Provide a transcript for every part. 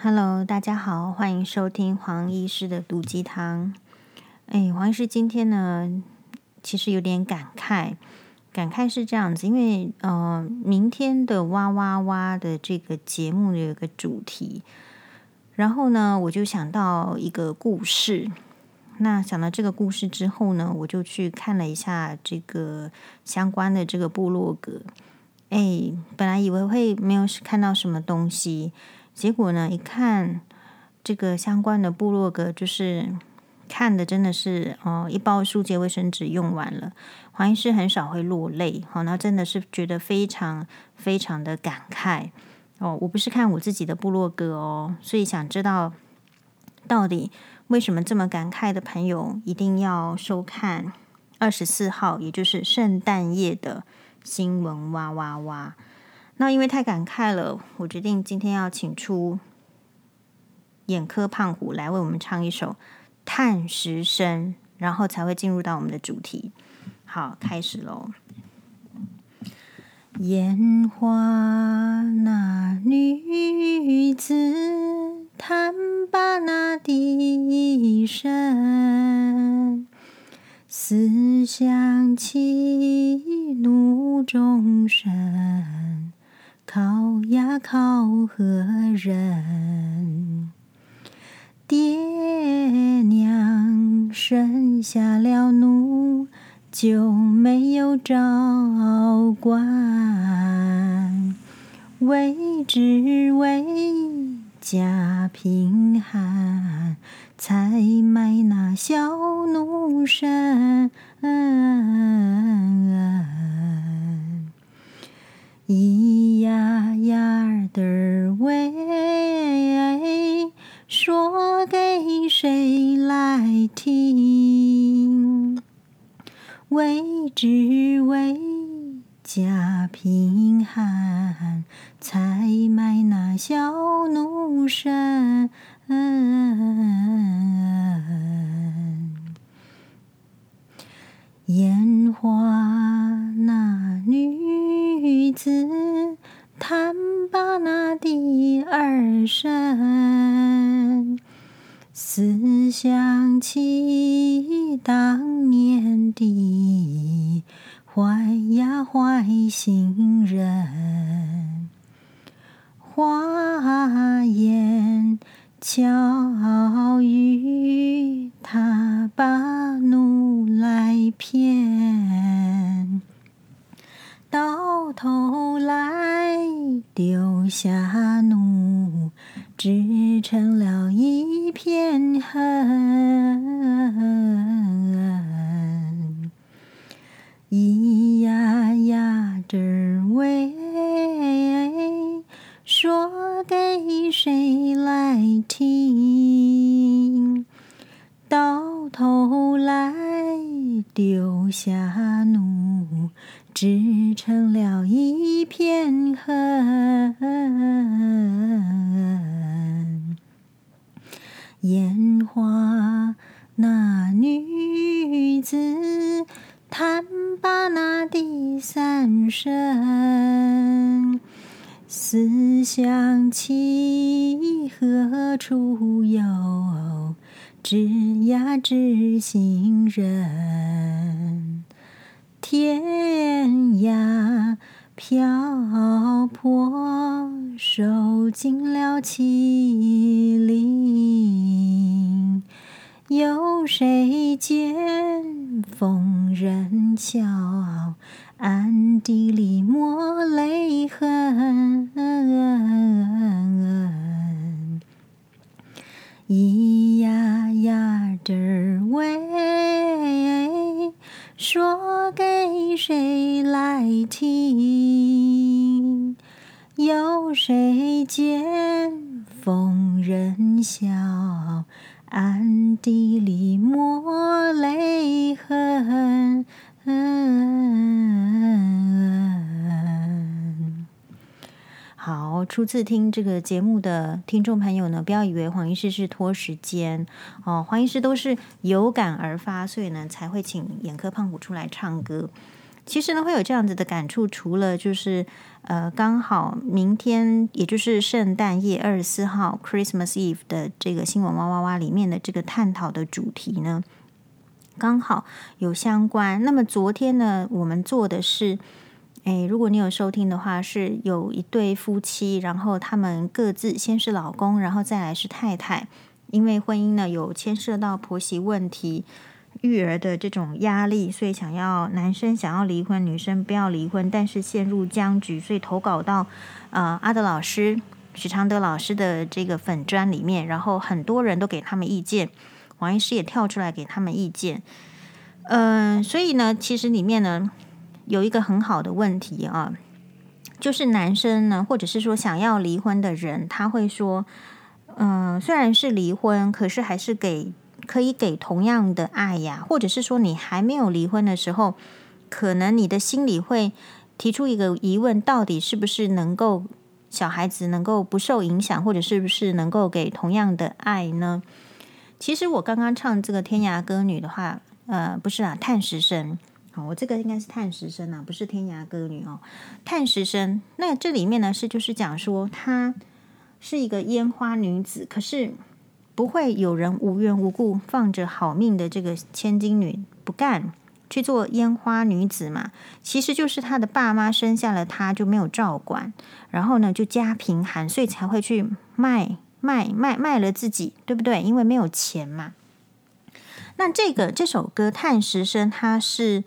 Hello，大家好，欢迎收听黄医师的毒鸡汤。哎，黄医师今天呢，其实有点感慨，感慨是这样子，因为呃，明天的哇哇哇的这个节目有一个主题，然后呢，我就想到一个故事。那想到这个故事之后呢，我就去看了一下这个相关的这个部落格。哎，本来以为会没有看到什么东西。结果呢？一看这个相关的部落格，就是看的真的是哦，一包舒洁卫生纸用完了。黄医师很少会落泪，好，那真的是觉得非常非常的感慨哦。我不是看我自己的部落格哦，所以想知道到底为什么这么感慨的朋友一定要收看二十四号，也就是圣诞夜的新闻哇哇哇。那因为太感慨了，我决定今天要请出眼科胖虎来为我们唱一首《叹时声》，然后才会进入到我们的主题。好，开始喽。烟花那女子叹罢那笛声，思想起怒中生。考呀考何人？爹娘生下了奴，就没有照管。为只为家贫寒，才卖那小奴身。咿呀呀的喂，说给谁来听？为只为家贫寒，才卖那小奴身。想起当年的坏呀坏心人，花言巧烟花那女子叹罢那第三声，思想起何处有？知呀知心人，天涯漂泊，受尽了欺凌。有谁见疯人笑，暗地里抹泪痕？咿呀呀的喂，说给谁来听？有谁见疯人笑，暗地里抹泪痕？好，初次听这个节目的听众朋友呢，不要以为黄医师是拖时间哦，黄医师都是有感而发，所以呢才会请眼科胖虎出来唱歌。其实呢，会有这样子的感触，除了就是呃，刚好明天也就是圣诞夜二十四号 （Christmas Eve） 的这个新闻哇哇哇里面的这个探讨的主题呢，刚好有相关。那么昨天呢，我们做的是，诶，如果你有收听的话，是有一对夫妻，然后他们各自先是老公，然后再来是太太，因为婚姻呢有牵涉到婆媳问题。育儿的这种压力，所以想要男生想要离婚，女生不要离婚，但是陷入僵局，所以投稿到呃阿德老师许常德老师的这个粉专里面，然后很多人都给他们意见，王医师也跳出来给他们意见。嗯、所以呢，其实里面呢有一个很好的问题啊，就是男生呢，或者是说想要离婚的人，他会说，嗯、虽然是离婚，可是还是给。可以给同样的爱呀，或者是说你还没有离婚的时候，可能你的心里会提出一个疑问：到底是不是能够小孩子能够不受影响，或者是不是能够给同样的爱呢？其实我刚刚唱这个《天涯歌女》的话，呃，不是啊，叹石声。好，我这个应该是叹石声啊，不是天涯歌女哦，叹石声。那这里面呢是就是讲说她是一个烟花女子，可是。不会有人无缘无故放着好命的这个千金女不干去做烟花女子嘛？其实就是她的爸妈生下了她就没有照管，然后呢就家贫寒，所以才会去卖卖卖卖了自己，对不对？因为没有钱嘛。那这个这首歌《叹石声》，它是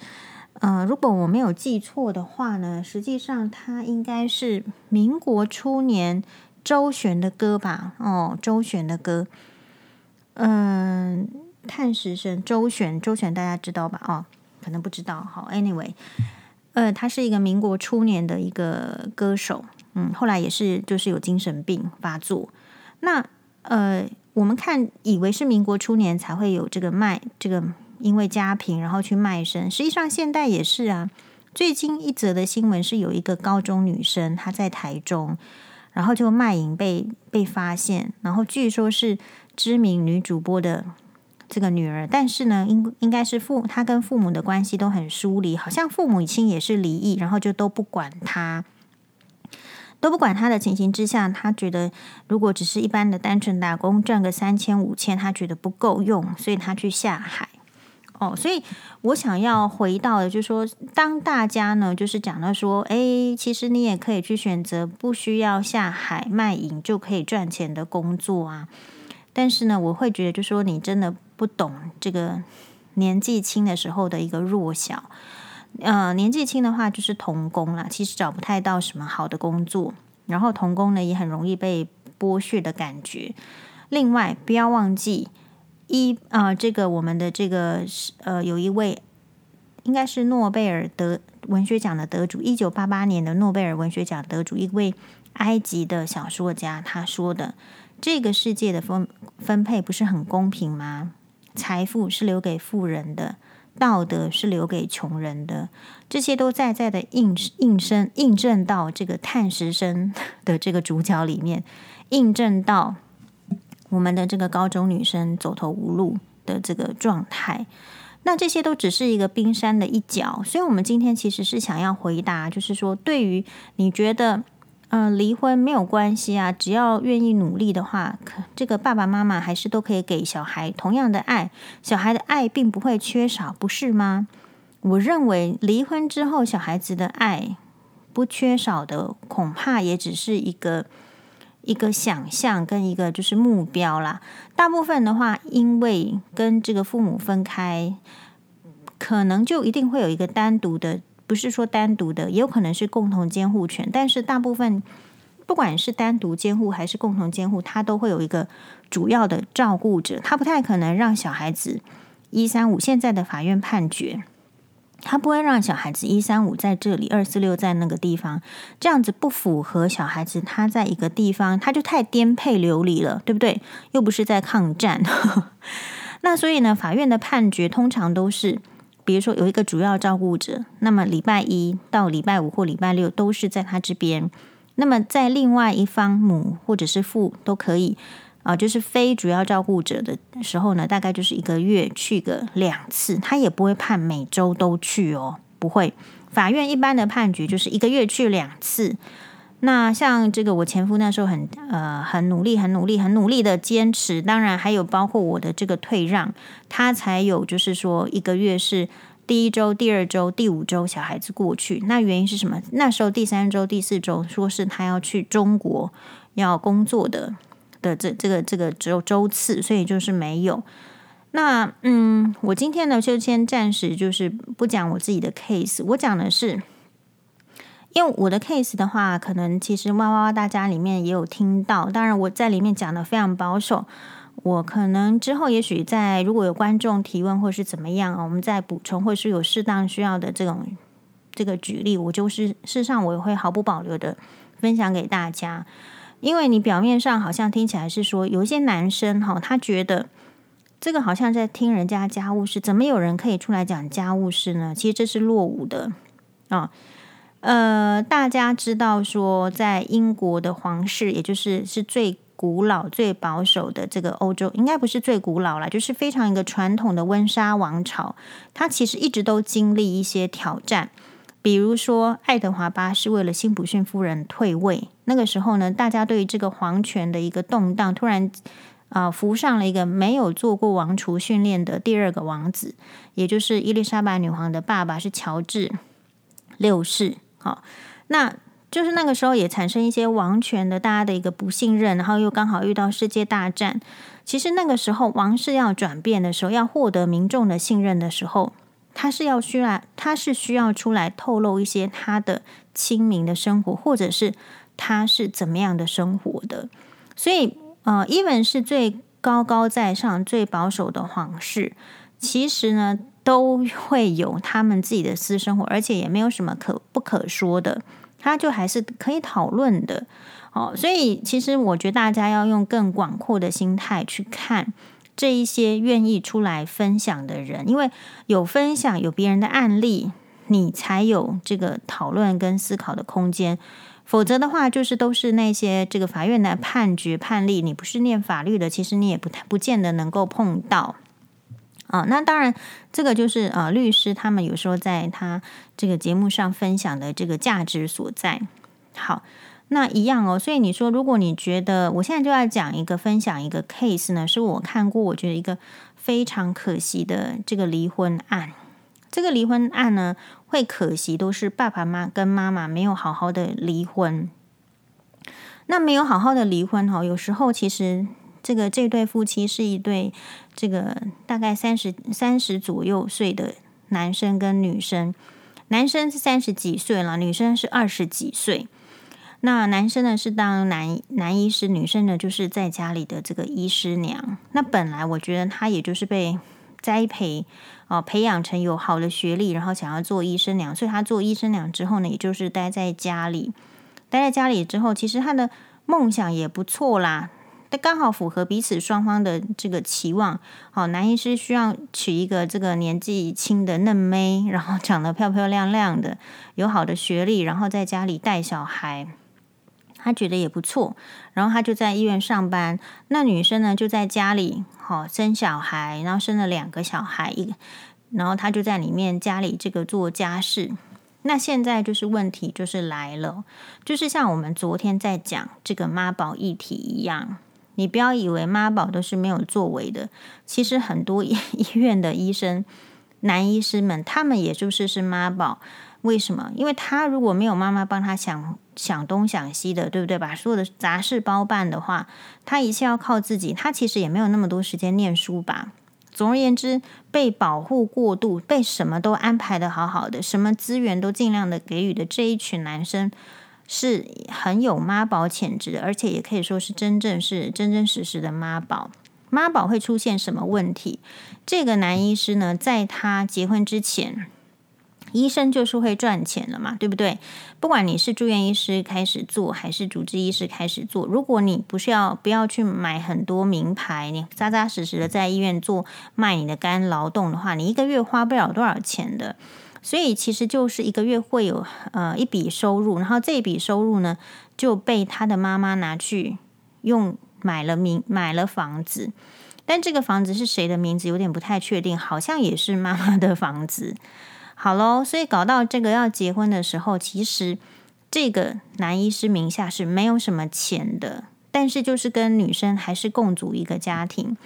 呃，如果我没有记错的话呢，实际上它应该是民国初年周璇的歌吧？哦，周璇的歌。嗯，叹石声，周璇，周璇大家知道吧？哦，可能不知道。好，anyway，呃，他是一个民国初年的一个歌手，嗯，后来也是就是有精神病发作。那呃，我们看以为是民国初年才会有这个卖这个，因为家贫然后去卖身，实际上现代也是啊。最近一则的新闻是有一个高中女生她在台中，然后就卖淫被被发现，然后据说是。知名女主播的这个女儿，但是呢，应应该是父她跟父母的关系都很疏离，好像父母亲也是离异，然后就都不管她，都不管她的情形之下，她觉得如果只是一般的单纯打工赚个三千五千，她觉得不够用，所以她去下海。哦，所以我想要回到的，就是说，当大家呢，就是讲到说，哎，其实你也可以去选择不需要下海卖淫就可以赚钱的工作啊。但是呢，我会觉得，就说你真的不懂这个年纪轻的时候的一个弱小。呃，年纪轻的话就是童工啦，其实找不太到什么好的工作，然后童工呢也很容易被剥削的感觉。另外，不要忘记一啊、呃，这个我们的这个呃，有一位应该是诺贝尔得文学奖的得主，一九八八年的诺贝尔文学奖得主，一位埃及的小说家，他说的。这个世界的分分配不是很公平吗？财富是留给富人的，道德是留给穷人的，这些都在在的印印证印证到这个探石生的这个主角里面，印证到我们的这个高中女生走投无路的这个状态。那这些都只是一个冰山的一角，所以我们今天其实是想要回答，就是说，对于你觉得。嗯、离婚没有关系啊，只要愿意努力的话，可这个爸爸妈妈还是都可以给小孩同样的爱，小孩的爱并不会缺少，不是吗？我认为离婚之后，小孩子的爱不缺少的，恐怕也只是一个一个想象跟一个就是目标啦。大部分的话，因为跟这个父母分开，可能就一定会有一个单独的。不是说单独的，也有可能是共同监护权。但是大部分，不管是单独监护还是共同监护，他都会有一个主要的照顾者。他不太可能让小孩子一三五。现在的法院判决，他不会让小孩子一三五在这里，二四六在那个地方。这样子不符合小孩子他在一个地方，他就太颠沛流离了，对不对？又不是在抗战。那所以呢，法院的判决通常都是。比如说有一个主要照顾者，那么礼拜一到礼拜五或礼拜六都是在他这边。那么在另外一方母或者是父都可以啊、就是非主要照顾者的时候呢，大概就是一个月去个两次，他也不会判每周都去哦，不会。法院一般的判决就是一个月去两次。那像这个我前夫那时候很呃很努力很努力很努力的坚持，当然还有包括我的这个退让，他才有就是说一个月是第一周、第二周、第五周小孩子过去。那原因是什么？那时候第三周、第四周说是他要去中国要工作的的这这个这个只有周次，所以就是没有。那嗯，我今天呢就先暂时就是不讲我自己的 case，我讲的是。因为我的 case 的话，可能其实哇哇哇大家里面也有听到，当然我在里面讲的非常保守，我可能之后也许在如果有观众提问或是怎么样啊，我们再补充，或是有适当需要的这种这个举例，我就是事实上我也会毫不保留的分享给大家，因为你表面上好像听起来是说有一些男生哈，他觉得这个好像在听人家家务事，怎么有人可以出来讲家务事呢？其实这是落伍的啊。呃，大家知道说，在英国的皇室，也就是是最古老、最保守的这个欧洲，应该不是最古老了，就是非常一个传统的温莎王朝。它其实一直都经历一些挑战，比如说爱德华八世为了辛普逊夫人退位，那个时候呢，大家对于这个皇权的一个动荡，突然啊、呃，浮上了一个没有做过王储训练的第二个王子，也就是伊丽莎白女皇的爸爸是乔治六世。好，那就是那个时候也产生一些王权的大家的一个不信任，然后又刚好遇到世界大战。其实那个时候王室要转变的时候，要获得民众的信任的时候，他是要需要，他是需要出来透露一些他的亲民的生活，或者是他是怎么样的生活的。所以，呃，even 是最高高在上、最保守的皇室，其实呢。都会有他们自己的私生活，而且也没有什么可不可说的，他就还是可以讨论的哦。所以，其实我觉得大家要用更广阔的心态去看这一些愿意出来分享的人，因为有分享，有别人的案例，你才有这个讨论跟思考的空间。否则的话，就是都是那些这个法院的判决判例，你不是念法律的，其实你也不太不见得能够碰到。啊，那当然，这个就是呃，律师他们有时候在他这个节目上分享的这个价值所在。好，那一样哦。所以你说，如果你觉得我现在就要讲一个分享一个 case 呢，是我看过我觉得一个非常可惜的这个离婚案。这个离婚案呢，会可惜都是爸爸妈妈跟妈妈没有好好的离婚。那没有好好的离婚哈，有时候其实。这个这对夫妻是一对，这个大概三十三十左右岁的男生跟女生，男生是三十几岁了，女生是二十几岁。那男生呢是当男男医师，女生呢就是在家里的这个医师娘。那本来我觉得他也就是被栽培哦，培养成有好的学历，然后想要做医生娘，所以他做医生娘之后呢，也就是待在家里，待在家里之后，其实他的梦想也不错啦。那刚好符合彼此双方的这个期望。好，男医师需要娶一个这个年纪轻的嫩妹，然后长得漂漂亮亮的，有好的学历，然后在家里带小孩，他觉得也不错。然后他就在医院上班。那女生呢，就在家里好生小孩，然后生了两个小孩，一个，然后他就在里面家里这个做家事。那现在就是问题就是来了，就是像我们昨天在讲这个妈宝议题一样。你不要以为妈宝都是没有作为的，其实很多 医院的医生、男医师们，他们也就是是妈宝。为什么？因为他如果没有妈妈帮他想想东想西的，对不对？把所有的杂事包办的话，他一切要靠自己，他其实也没有那么多时间念书吧。总而言之，被保护过度，被什么都安排得好好的，什么资源都尽量的给予的这一群男生。是很有妈宝潜质的，而且也可以说是真正是真真实实的妈宝。妈宝会出现什么问题？这个男医师呢，在他结婚之前，医生就是会赚钱了嘛，对不对？不管你是住院医师开始做，还是主治医师开始做，如果你不是要不要去买很多名牌，你扎扎实实的在医院做卖你的肝劳动的话，你一个月花不了多少钱的。所以其实就是一个月会有呃一笔收入，然后这笔收入呢就被他的妈妈拿去用买了名买了房子，但这个房子是谁的名字有点不太确定，好像也是妈妈的房子。好喽，所以搞到这个要结婚的时候，其实这个男医师名下是没有什么钱的，但是就是跟女生还是共组一个家庭，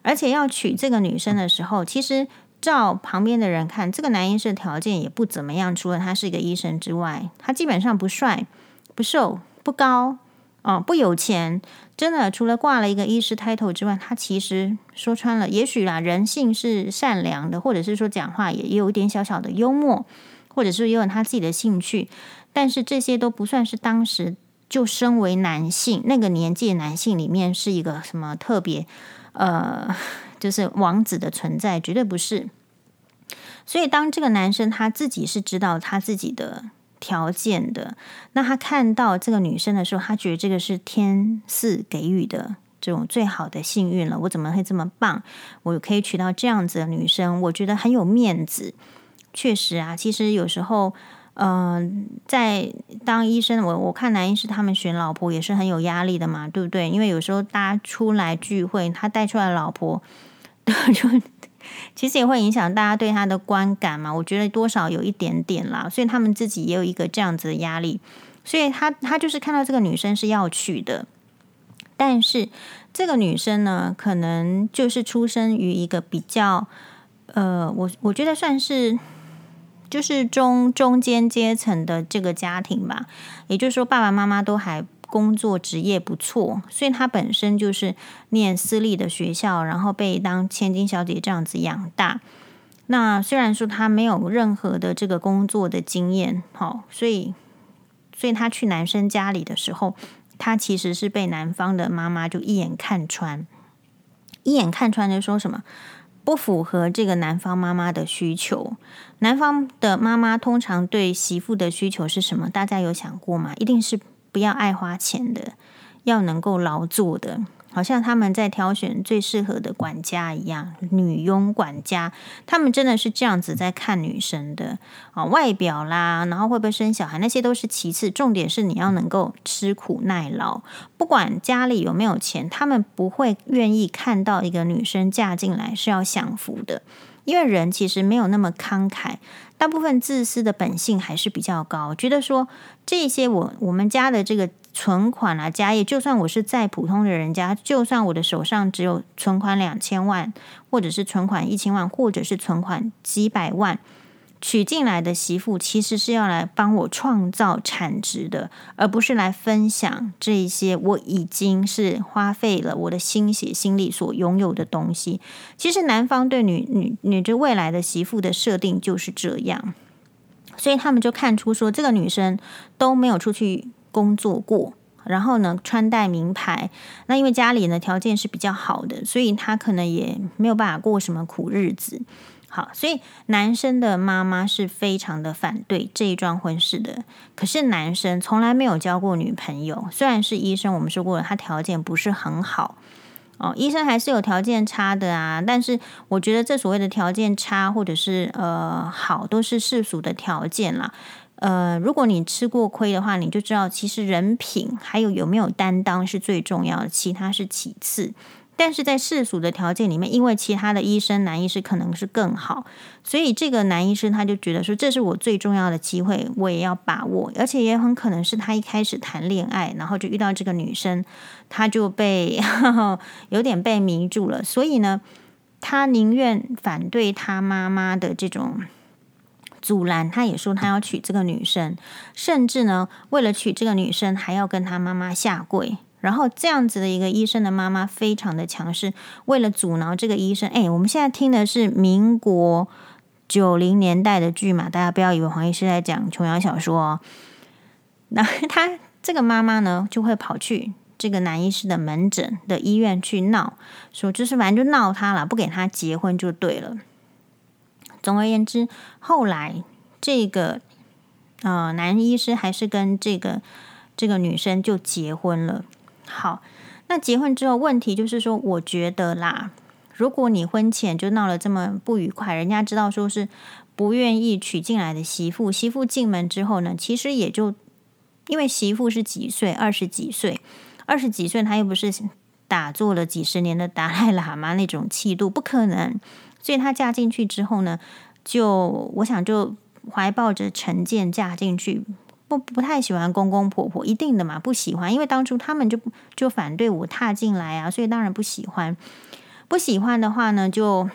而且要娶这个女生的时候，其实照旁边的人看，这个男医生条件也不怎么样，除了他是一个医生之外，他基本上不帅、不瘦、不高。哦，不有钱，真的除了挂了一个医师 title 之外，他其实说穿了，也许啦，人性是善良的，或者是说讲话也也有一点小小的幽默，或者是也有他自己的兴趣，但是这些都不算是当时就身为男性那个年纪的男性里面是一个什么特别呃，就是王子的存在，绝对不是。所以当这个男生他自己是知道他自己的。条件的，那他看到这个女生的时候，他觉得这个是天赐给予的这种最好的幸运了。我怎么会这么棒？我可以娶到这样子的女生，我觉得很有面子。确实啊，其实有时候，嗯、在当医生，我我看男医师他们选老婆也是很有压力的嘛，对不对？因为有时候大家出来聚会，他带出来老婆 就。其实也会影响大家对他的观感嘛，我觉得多少有一点点啦，所以他们自己也有一个这样子的压力，所以他他就是看到这个女生是要娶的，但是这个女生呢，可能就是出生于一个比较，呃，我我觉得算是就是中中间阶层的这个家庭吧，也就是说爸爸妈妈都还。工作职业不错，所以他本身就是念私立的学校，然后被当千金小姐这样子养大。那虽然说他没有任何的这个工作的经验，好，所以所以他去男生家里的时候，他其实是被男方的妈妈就一眼看穿，一眼看穿就说什么不符合这个男方妈妈的需求。男方的妈妈通常对媳妇的需求是什么？大家有想过吗？一定是。不要爱花钱的，要能够劳作的，好像他们在挑选最适合的管家一样，女佣管家，他们真的是这样子在看女生的。啊，外表啦，然后会不会生小孩，那些都是其次，重点是你要能够吃苦耐劳，不管家里有没有钱，他们不会愿意看到一个女生嫁进来是要享福的，因为人其实没有那么慷慨。大部分自私的本性还是比较高，觉得说这些我我们家的这个存款啊家业，就算我是再普通的人家，就算我的手上只有存款两千万，或者是存款一千万，或者是存款几百万。娶进来的媳妇其实是要来帮我创造产值的，而不是来分享这些我已经是花费了我的心血心力所拥有的东西。其实男方对女女女这未来的媳妇的设定就是这样，所以他们就看出说这个女生都没有出去工作过，然后呢穿戴名牌，那因为家里呢条件是比较好的，所以她可能也没有办法过什么苦日子。好，所以男生的妈妈是非常的反对这一桩婚事的。可是男生从来没有交过女朋友，虽然是医生，我们说过了，他条件不是很好哦。医生还是有条件差的啊。但是我觉得这所谓的条件差或者是呃好，都是世俗的条件啦。呃，如果你吃过亏的话，你就知道其实人品还有有没有担当是最重要的，其他是其次。但是在世俗的条件里面，因为其他的医生、男医师可能是更好，所以这个男医生他就觉得说，这是我最重要的机会，我也要把握。而且也很可能是他一开始谈恋爱，然后就遇到这个女生，他就被呵呵 有点被迷住了。所以呢，他宁愿反对他妈妈的这种阻拦，他也说他要娶这个女生，甚至呢，为了娶这个女生，还要跟他妈妈下跪。然后这样子的一个医生的妈妈非常的强势，为了阻挠这个医生，哎，我们现在听的是民国九零年代的剧嘛，大家不要以为黄医师在讲琼瑶小说哦。那 他这个妈妈呢，就会跑去这个男医师的门诊的医院去闹，说就是反正就闹他了，不给他结婚就对了。总而言之，后来这个呃男医师还是跟这个这个女生就结婚了。好，那结婚之后，问题就是说，我觉得啦，如果你婚前就闹了这么不愉快，人家知道说是不愿意娶进来的媳妇，媳妇进门之后呢，其实也就因为媳妇是几岁，二十几岁，二十几岁，她又不是打坐了几十年的达赖喇嘛那种气度，不可能，所以她嫁进去之后呢，就我想就怀抱着成见嫁进去，不不太喜欢公公婆婆，一定的嘛，不喜欢，因为当初他们就就反对我踏进来啊，所以当然不喜欢。不喜欢的话呢，就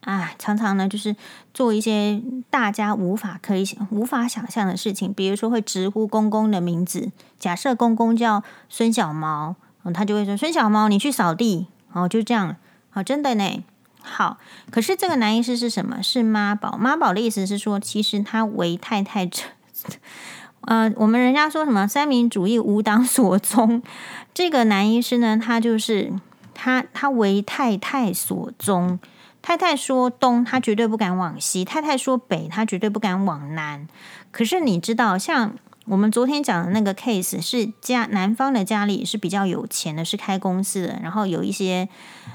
啊，常常呢就是做一些大家无法可以无法想象的事情，比如说会直呼公公的名字，假设公公叫孙小毛，他就会说孙小毛，你去扫地，哦，就这样，好，真的呢。好，可是这个男医师是什么？是妈宝。妈宝的意思是说，其实他为太太，呃，我们人家说什么三民主义无党所宗。这个男医师呢，他就是他，他为太太所宗。太太说东，他绝对不敢往西；太太说北，他绝对不敢往南。可是你知道，像我们昨天讲的那个 case，是家男方的家里是比较有钱的，是开公司的，然后有一些，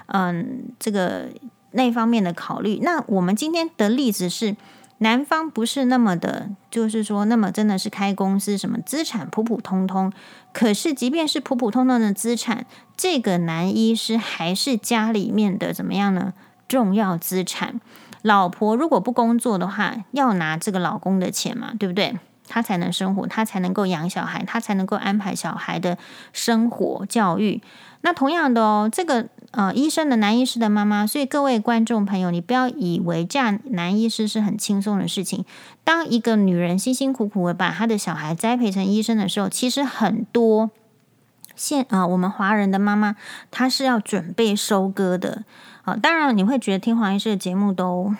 嗯，这个。那方面的考虑，那我们今天的例子是，男方不是那么的，就是说，那么真的是开公司，什么资产普普通通。可是，即便是普普通通的资产，这个男医师还是家里面的怎么样呢？重要资产。老婆如果不工作的话，要拿这个老公的钱嘛，对不对？他才能生活，他才能够养小孩，他才能够安排小孩的生活教育。那同样的哦，这个呃，医生的男医师的妈妈，所以各位观众朋友，你不要以为嫁男医师是很轻松的事情。当一个女人辛辛苦苦的把她的小孩栽培成医生的时候，其实很多现啊、我们华人的妈妈她是要准备收割的啊、呃。当然，你会觉得听黄医师的节目都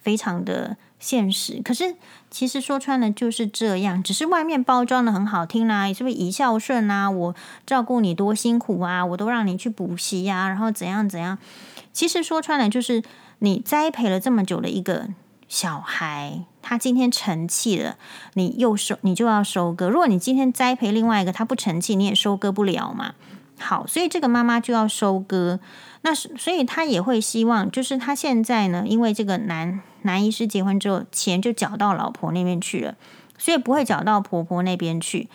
非常的现实，可是。其实说穿了就是这样，只是外面包装的很好听啦，是不是？以孝顺啊，我照顾你多辛苦啊，我都让你去补习呀，然后怎样怎样。其实说穿了就是你栽培了这么久的一个小孩，他今天成器了，你又收，你就要收割。如果你今天栽培另外一个他不成器，你也收割不了嘛。好，所以这个妈妈就要收割。那所以他也会希望，就是他现在呢，因为这个男男医师结婚之后，钱就缴到老婆那边去了，所以不会缴到婆婆那边去。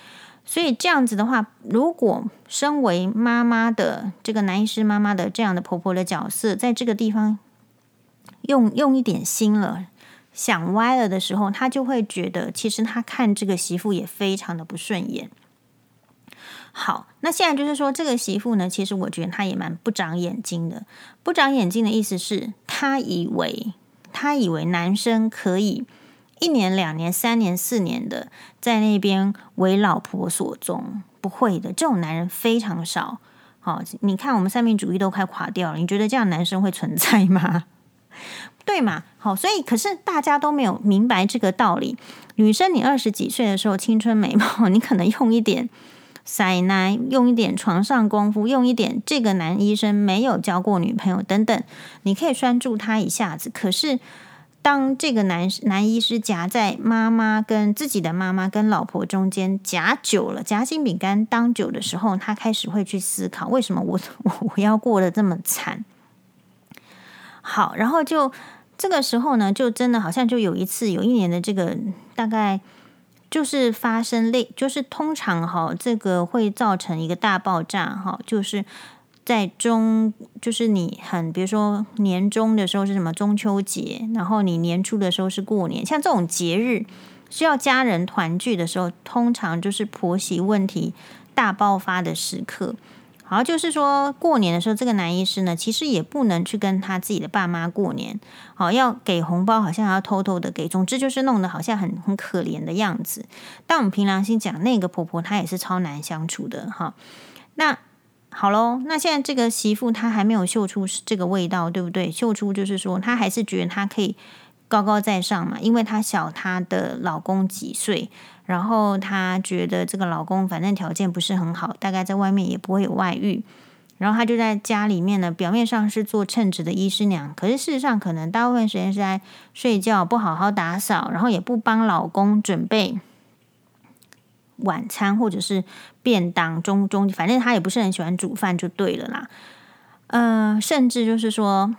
所以这样子的话，如果身为妈妈的这个男医师妈妈的这样的婆婆的角色，在这个地方用用一点心了，想歪了的时候，他就会觉得，其实他看这个媳妇也非常的不顺眼。好，那现在就是说，这个媳妇呢，其实我觉得她也蛮不长眼睛的。不长眼睛的意思是，她以为她以为男生可以一年、两年、三年、四年的在那边为老婆所终，不会的，这种男人非常少。好，你看我们三民主义都快垮掉了，你觉得这样男生会存在吗？对嘛？好，所以可是大家都没有明白这个道理。女生，你二十几岁的时候青春美貌，你可能用一点。塞奶，用一点床上功夫，用一点这个男医生没有交过女朋友等等，你可以拴住他一下子。可是当这个男男医师夹在妈妈跟自己的妈妈跟老婆中间夹久了，夹心饼干当久的时候，他开始会去思考：为什么我我我要过得这么惨？好，然后就这个时候呢，就真的好像就有一次，有一年的这个大概。就是发生类，就是通常哈，这个会造成一个大爆炸哈，就是在中，就是你很，比如说年终的时候是什么中秋节，然后你年初的时候是过年，像这种节日需要家人团聚的时候，通常就是婆媳问题大爆发的时刻。好，就是说过年的时候，这个男医师呢，其实也不能去跟他自己的爸妈过年。好，要给红包，好像要偷偷的给。总之就是弄得好像很很可怜的样子。但我们凭良心讲，那个婆婆她也是超难相处的哈。那好喽，那现在这个媳妇她还没有嗅出这个味道，对不对？嗅出就是说，她还是觉得她可以高高在上嘛，因为她小她的老公几岁。然后她觉得这个老公反正条件不是很好，大概在外面也不会有外遇。然后她就在家里面呢，表面上是做称职的医师娘，可是事实上可能大部分时间是在睡觉，不好好打扫，然后也不帮老公准备晚餐或者是便当中中，反正她也不是很喜欢煮饭，就对了啦。呃，甚至就是说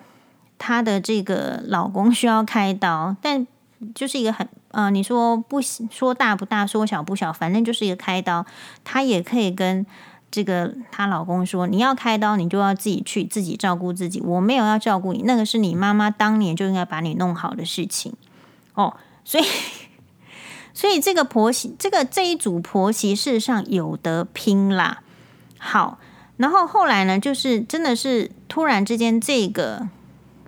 她的这个老公需要开刀，但就是一个很。啊、呃，你说不说大不大，说小不小，反正就是一个开刀，她也可以跟这个她老公说：“你要开刀，你就要自己去，自己照顾自己。我没有要照顾你，那个是你妈妈当年就应该把你弄好的事情。”哦，所以，所以这个婆媳，这个这一组婆媳，事实上有得拼啦。好，然后后来呢，就是真的是突然之间，这个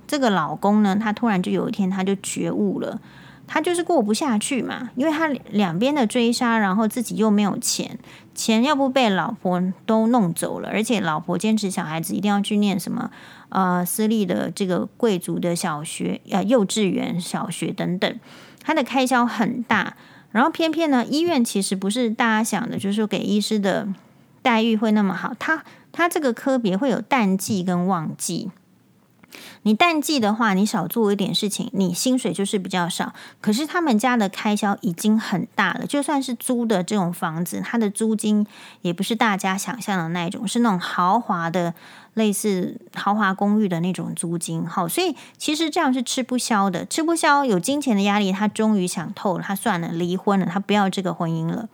这个老公呢，他突然就有一天他就觉悟了。他就是过不下去嘛，因为他两边的追杀，然后自己又没有钱，钱要不被老婆都弄走了，而且老婆坚持小孩子一定要去念什么呃私立的这个贵族的小学呃幼稚园、小学等等，他的开销很大，然后偏偏呢医院其实不是大家想的，就是给医师的待遇会那么好，他他这个科别会有淡季跟旺季。你淡季的话，你少做一点事情，你薪水就是比较少。可是他们家的开销已经很大了，就算是租的这种房子，它的租金也不是大家想象的那种，是那种豪华的，类似豪华公寓的那种租金。好，所以其实这样是吃不消的，吃不消，有金钱的压力，他终于想透了，他算了，离婚了，他不要这个婚姻了，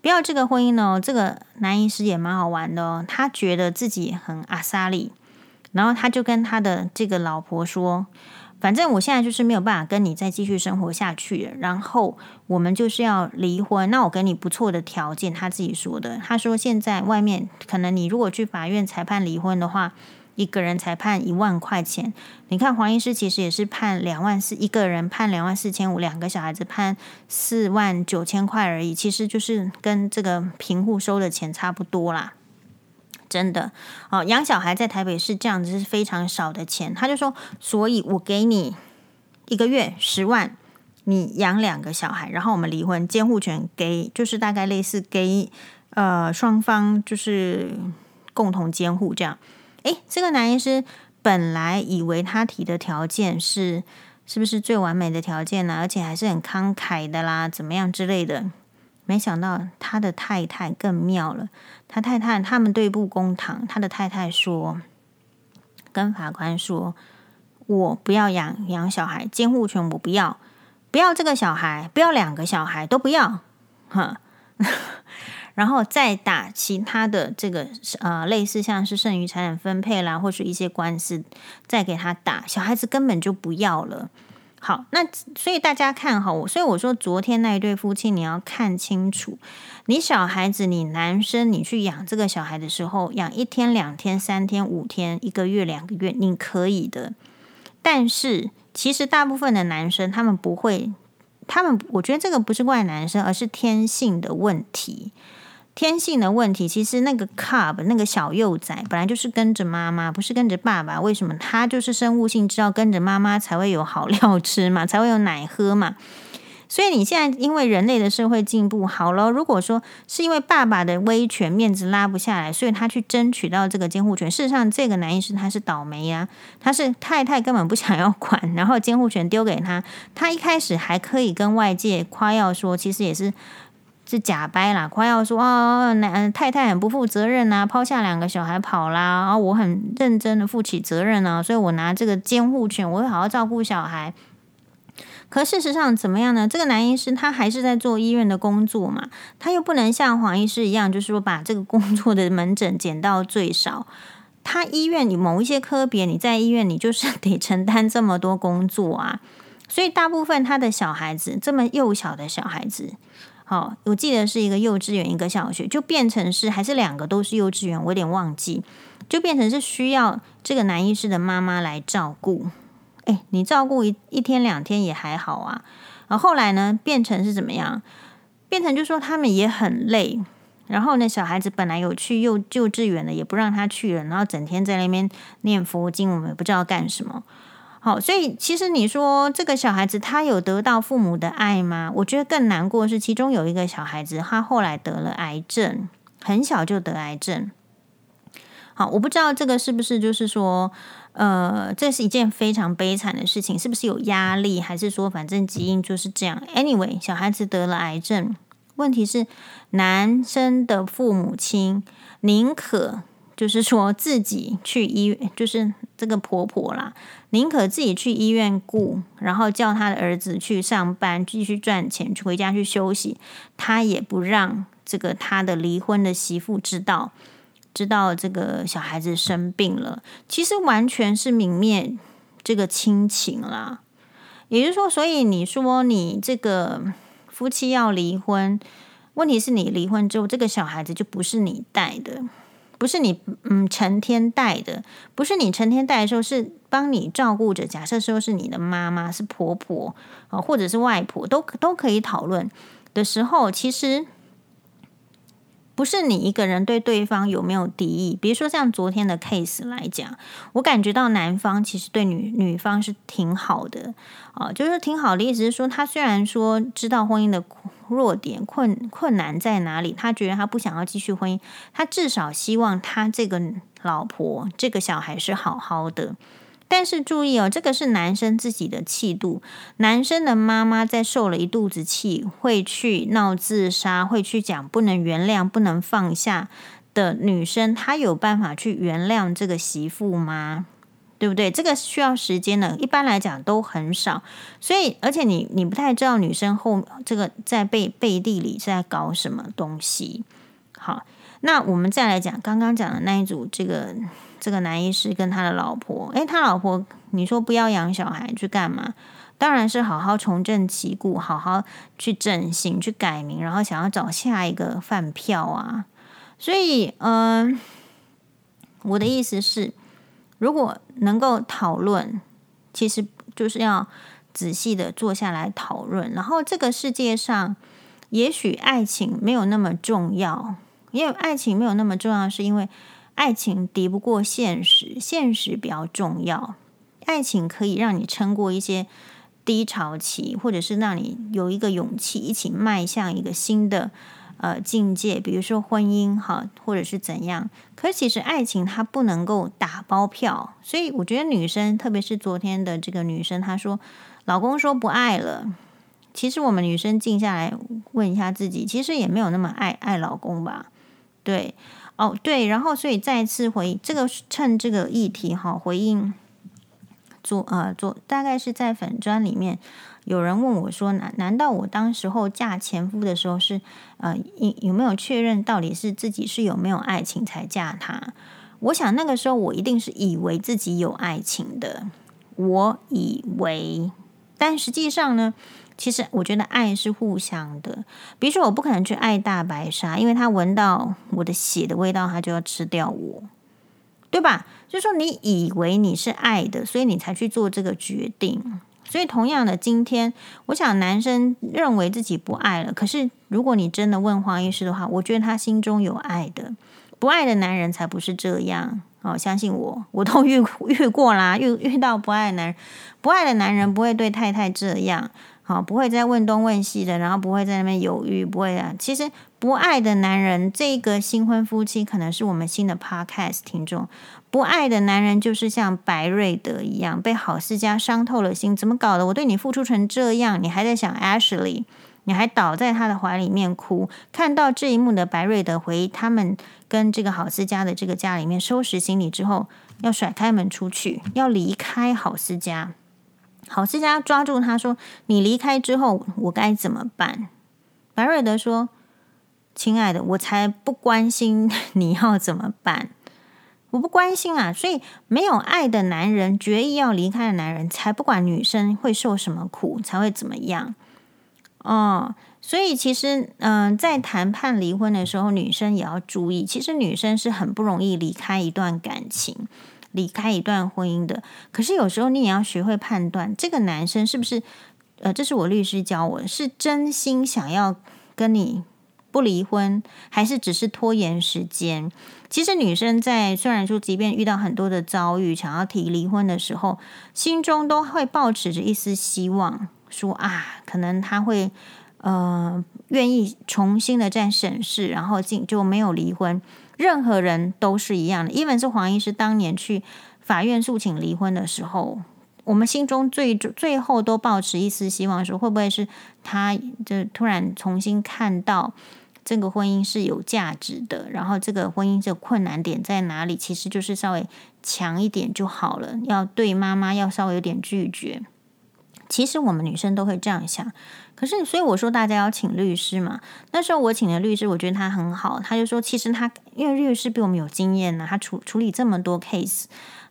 不要这个婚姻呢。这个男医师也蛮好玩的哦，他觉得自己很阿莎力。然后他就跟他的这个老婆说：“反正我现在就是没有办法跟你再继续生活下去，然后我们就是要离婚。那我给你不错的条件。”他自己说的。他说：“现在外面可能你如果去法院裁判离婚的话，一个人才判一万块钱。你看黄医师其实也是判两万四，一个人判两万四千五，两个小孩子判四万九千块而已，其实就是跟这个平户收的钱差不多啦。”真的哦，养小孩在台北市这样子是非常少的钱。他就说，所以我给你一个月十万，你养两个小孩，然后我们离婚，监护权给就是大概类似给呃双方就是共同监护这样。诶，这个男医师本来以为他提的条件是是不是最完美的条件呢？而且还是很慷慨的啦，怎么样之类的。没想到他的太太更妙了。他太太他们对簿公堂，他的太太说，跟法官说：“我不要养养小孩，监护权我不要，不要这个小孩，不要两个小孩都不要。”哈，然后再打其他的这个呃，类似像是剩余财产分配啦，或是一些官司，再给他打，小孩子根本就不要了。好，那所以大家看哈，我所以我说昨天那一对夫妻，你要看清楚，你小孩子，你男生，你去养这个小孩的时候，养一天、两天、三天、五天、一个月、两个月，你可以的。但是其实大部分的男生，他们不会，他们我觉得这个不是怪男生，而是天性的问题。天性的问题，其实那个 cub 那个小幼崽本来就是跟着妈妈，不是跟着爸爸。为什么？他就是生物性知道跟着妈妈才会有好料吃嘛，才会有奶喝嘛。所以你现在因为人类的社会进步好了，如果说是因为爸爸的威权面子拉不下来，所以他去争取到这个监护权。事实上，这个男医师他是倒霉呀，他是太太根本不想要管，然后监护权丢给他。他一开始还可以跟外界夸耀说，其实也是。是假掰啦，夸耀说哦，男太太很不负责任呐，抛下两个小孩跑啦，我很认真的负起责任呢，所以我拿这个监护权，我会好好照顾小孩。可事实上怎么样呢？这个男医师他还是在做医院的工作嘛，他又不能像黄医师一样，就是说把这个工作的门诊减到最少。他医院你某一些科别，你在医院你就是 得承担这么多工作啊，所以大部分他的小孩子这么幼小的小孩子。好，我记得是一个幼稚园，一个小学，就变成是还是两个都是幼稚园，我有点忘记，就变成是需要这个男医师的妈妈来照顾。诶，你照顾一一天两天也还好啊。然后后来呢，变成是怎么样？变成就说他们也很累。然后呢，小孩子本来有去幼幼稚园的，也不让他去了，然后整天在那边念佛经，我们也不知道干什么。好，所以其实你说这个小孩子他有得到父母的爱吗？我觉得更难过是，其中有一个小孩子，他后来得了癌症，很小就得癌症。好，我不知道这个是不是就是说，呃，这是一件非常悲惨的事情，是不是有压力，还是说反正基因就是这样？Anyway，小孩子得了癌症，问题是男生的父母亲宁可。就是说自己去医，就是这个婆婆啦，宁可自己去医院顾，然后叫他的儿子去上班，继续赚钱，回家去休息，他也不让这个他的离婚的媳妇知道，知道这个小孩子生病了，其实完全是泯灭这个亲情啦。也就是说，所以你说你这个夫妻要离婚，问题是你离婚之后，这个小孩子就不是你带的，不是你嗯成天带的，不是你成天带的时候是帮你照顾着。假设说是你的妈妈、是婆婆啊，或者是外婆，都都可以讨论的时候，其实。不是你一个人对对方有没有敌意，比如说像昨天的 case 来讲，我感觉到男方其实对女女方是挺好的啊，就是挺好的意思是说，他虽然说知道婚姻的苦弱点困困难在哪里，他觉得他不想要继续婚姻，他至少希望他这个老婆这个小孩是好好的。但是注意哦，这个是男生自己的气度。男生的妈妈在受了一肚子气，会去闹自杀，会去讲不能原谅、不能放下的女生，她有办法去原谅这个媳妇吗？对不对？这个需要时间的，一般来讲都很少。所以，而且你你不太知道女生后这个在背背地里是在搞什么东西。好，那我们再来讲刚刚讲的那一组这个。这个男医师跟他的老婆，诶，他老婆你说不要养小孩去干嘛？当然是好好重振旗鼓，好好去整形、去改名，然后想要找下一个饭票啊。所以，嗯、我的意思是，如果能够讨论，其实就是要仔细的坐下来讨论。然后，这个世界上，也许爱情没有那么重要，因为爱情没有那么重要，是因为。爱情敌不过现实，现实比较重要。爱情可以让你撑过一些低潮期，或者是让你有一个勇气一起迈向一个新的呃境界，比如说婚姻哈，或者是怎样。可其实爱情它不能够打包票，所以我觉得女生，特别是昨天的这个女生，她说老公说不爱了。其实我们女生静下来问一下自己，其实也没有那么爱爱老公吧？对。哦，对，然后所以再次回这个，趁这个议题哈，回应做呃做，大概是在粉砖里面有人问我说，难难道我当时候嫁前夫的时候是呃有有没有确认到底是自己是有没有爱情才嫁他？我想那个时候我一定是以为自己有爱情的，我以为，但实际上呢？其实我觉得爱是互相的，比如说我不可能去爱大白鲨，因为他闻到我的血的味道，他就要吃掉我，对吧？就说你以为你是爱的，所以你才去做这个决定。所以同样的，今天我想男生认为自己不爱了，可是如果你真的问黄医师的话，我觉得他心中有爱的，不爱的男人才不是这样。哦，相信我，我都遇 遇过啦，遇遇到不爱的男人，不爱的男人不会对太太这样。好，不会再问东问西的，然后不会在那边犹豫，不会啊。其实不爱的男人，这个新婚夫妻可能是我们新的 podcast 听众。不爱的男人就是像白瑞德一样，被郝思嘉伤透了心。怎么搞的？我对你付出成这样，你还在想 Ashley，你还倒在他的怀里面哭。看到这一幕的白瑞德回他们跟这个郝思嘉的这个家里面收拾行李之后，要甩开门出去，要离开郝思嘉。郝思嘉抓住他说：“你离开之后，我该怎么办？”白瑞德说：“亲爱的，我才不关心 你要怎么办，我不关心啊。所以，没有爱的男人，决意要离开的男人，才不管女生会受什么苦，才会怎么样。哦，所以其实，嗯、在谈判离婚的时候，女生也要注意，其实女生是很不容易离开一段感情。”离开一段婚姻的，可是有时候你也要学会判断，这个男生是不是，呃，这是我律师教我，是真心想要跟你不离婚，还是只是拖延时间？其实女生在虽然说，即便遇到很多的遭遇，想要提离婚的时候，心中都会抱持着一丝希望，说啊，可能他会，呃，愿意重新的再审视，然后进就没有离婚。任何人都是一样的，even 是黄医师当年去法院诉请离婚的时候，我们心中最最后都抱持一丝希望，说会不会是他就突然重新看到这个婚姻是有价值的，然后这个婚姻这困难点在哪里？其实就是稍微强一点就好了，要对妈妈要稍微有点拒绝。其实我们女生都会这样想。可是，所以我说大家要请律师嘛。那时候我请的律师，我觉得他很好。他就说，其实他因为律师比我们有经验呢，他处处理这么多 case，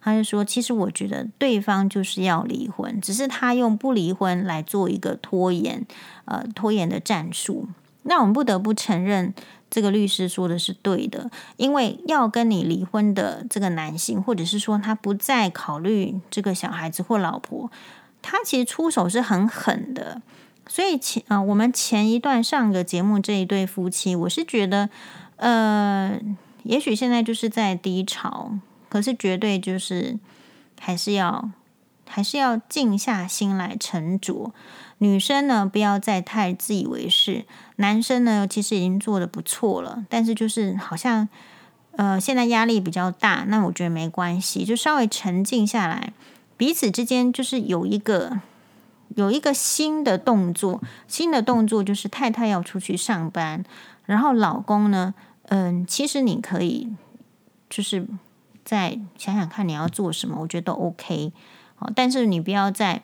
他就说，其实我觉得对方就是要离婚，只是他用不离婚来做一个拖延，呃，拖延的战术。那我们不得不承认，这个律师说的是对的，因为要跟你离婚的这个男性，或者是说他不再考虑这个小孩子或老婆，他其实出手是很狠的。所以前啊，我们前一段上个节目这一对夫妻，我是觉得，呃，也许现在就是在低潮，可是绝对就是还是要还是要静下心来沉着。女生呢，不要再太自以为是；男生呢，其实已经做的不错了，但是就是好像呃，现在压力比较大，那我觉得没关系，就稍微沉静下来，彼此之间就是有一个。有一个新的动作，新的动作就是太太要出去上班，然后老公呢，嗯，其实你可以就是再想想看你要做什么，我觉得都 OK，好，但是你不要在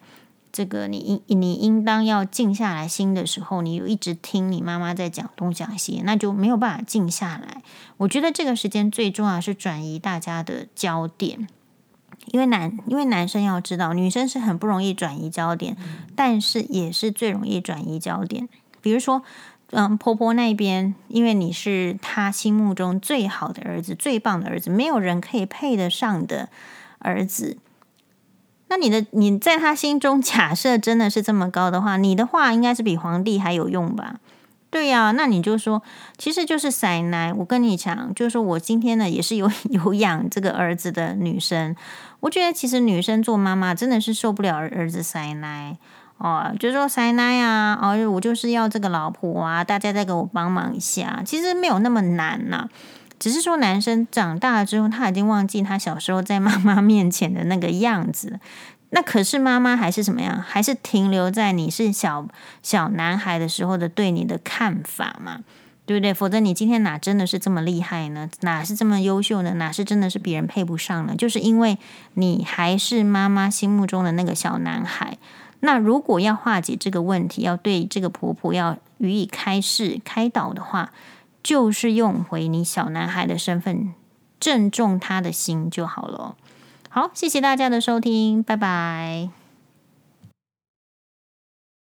这个你应你应当要静下来心的时候，你又一直听你妈妈在讲东讲西，那就没有办法静下来。我觉得这个时间最重要是转移大家的焦点。因为男，因为男生要知道，女生是很不容易转移焦点，但是也是最容易转移焦点。比如说，嗯，婆婆那边，因为你是她心目中最好的儿子、最棒的儿子，没有人可以配得上的儿子。那你的你在他心中 假设真的是这么高的话，你的话应该是比皇帝还有用吧？对呀、那你就说，其实就是塞奶。我跟你讲，就是我今天呢也是有 有养这个儿子的女生。我觉得其实女生做妈妈真的是受不了儿子塞奶哦，就是说塞奶啊，哦，我就是要这个老婆啊，大家再给我帮忙一下。其实没有那么难呐、只是说男生长大了之后，他已经忘记他小时候在妈妈面前的那个样子。那可是妈妈还是什么样？还是停留在你是小小男孩的时候的对你的看法嘛？对不对？否则你今天哪真的是这么厉害呢？哪是这么优秀呢？哪是真的是别人配不上呢？就是因为你还是妈妈心目中的那个小男孩。那如果要化解这个问题，要对这个婆婆要予以开示开导的话，就是用回你小男孩的身份，正中他的心就好了。好，谢谢大家的收听，拜拜。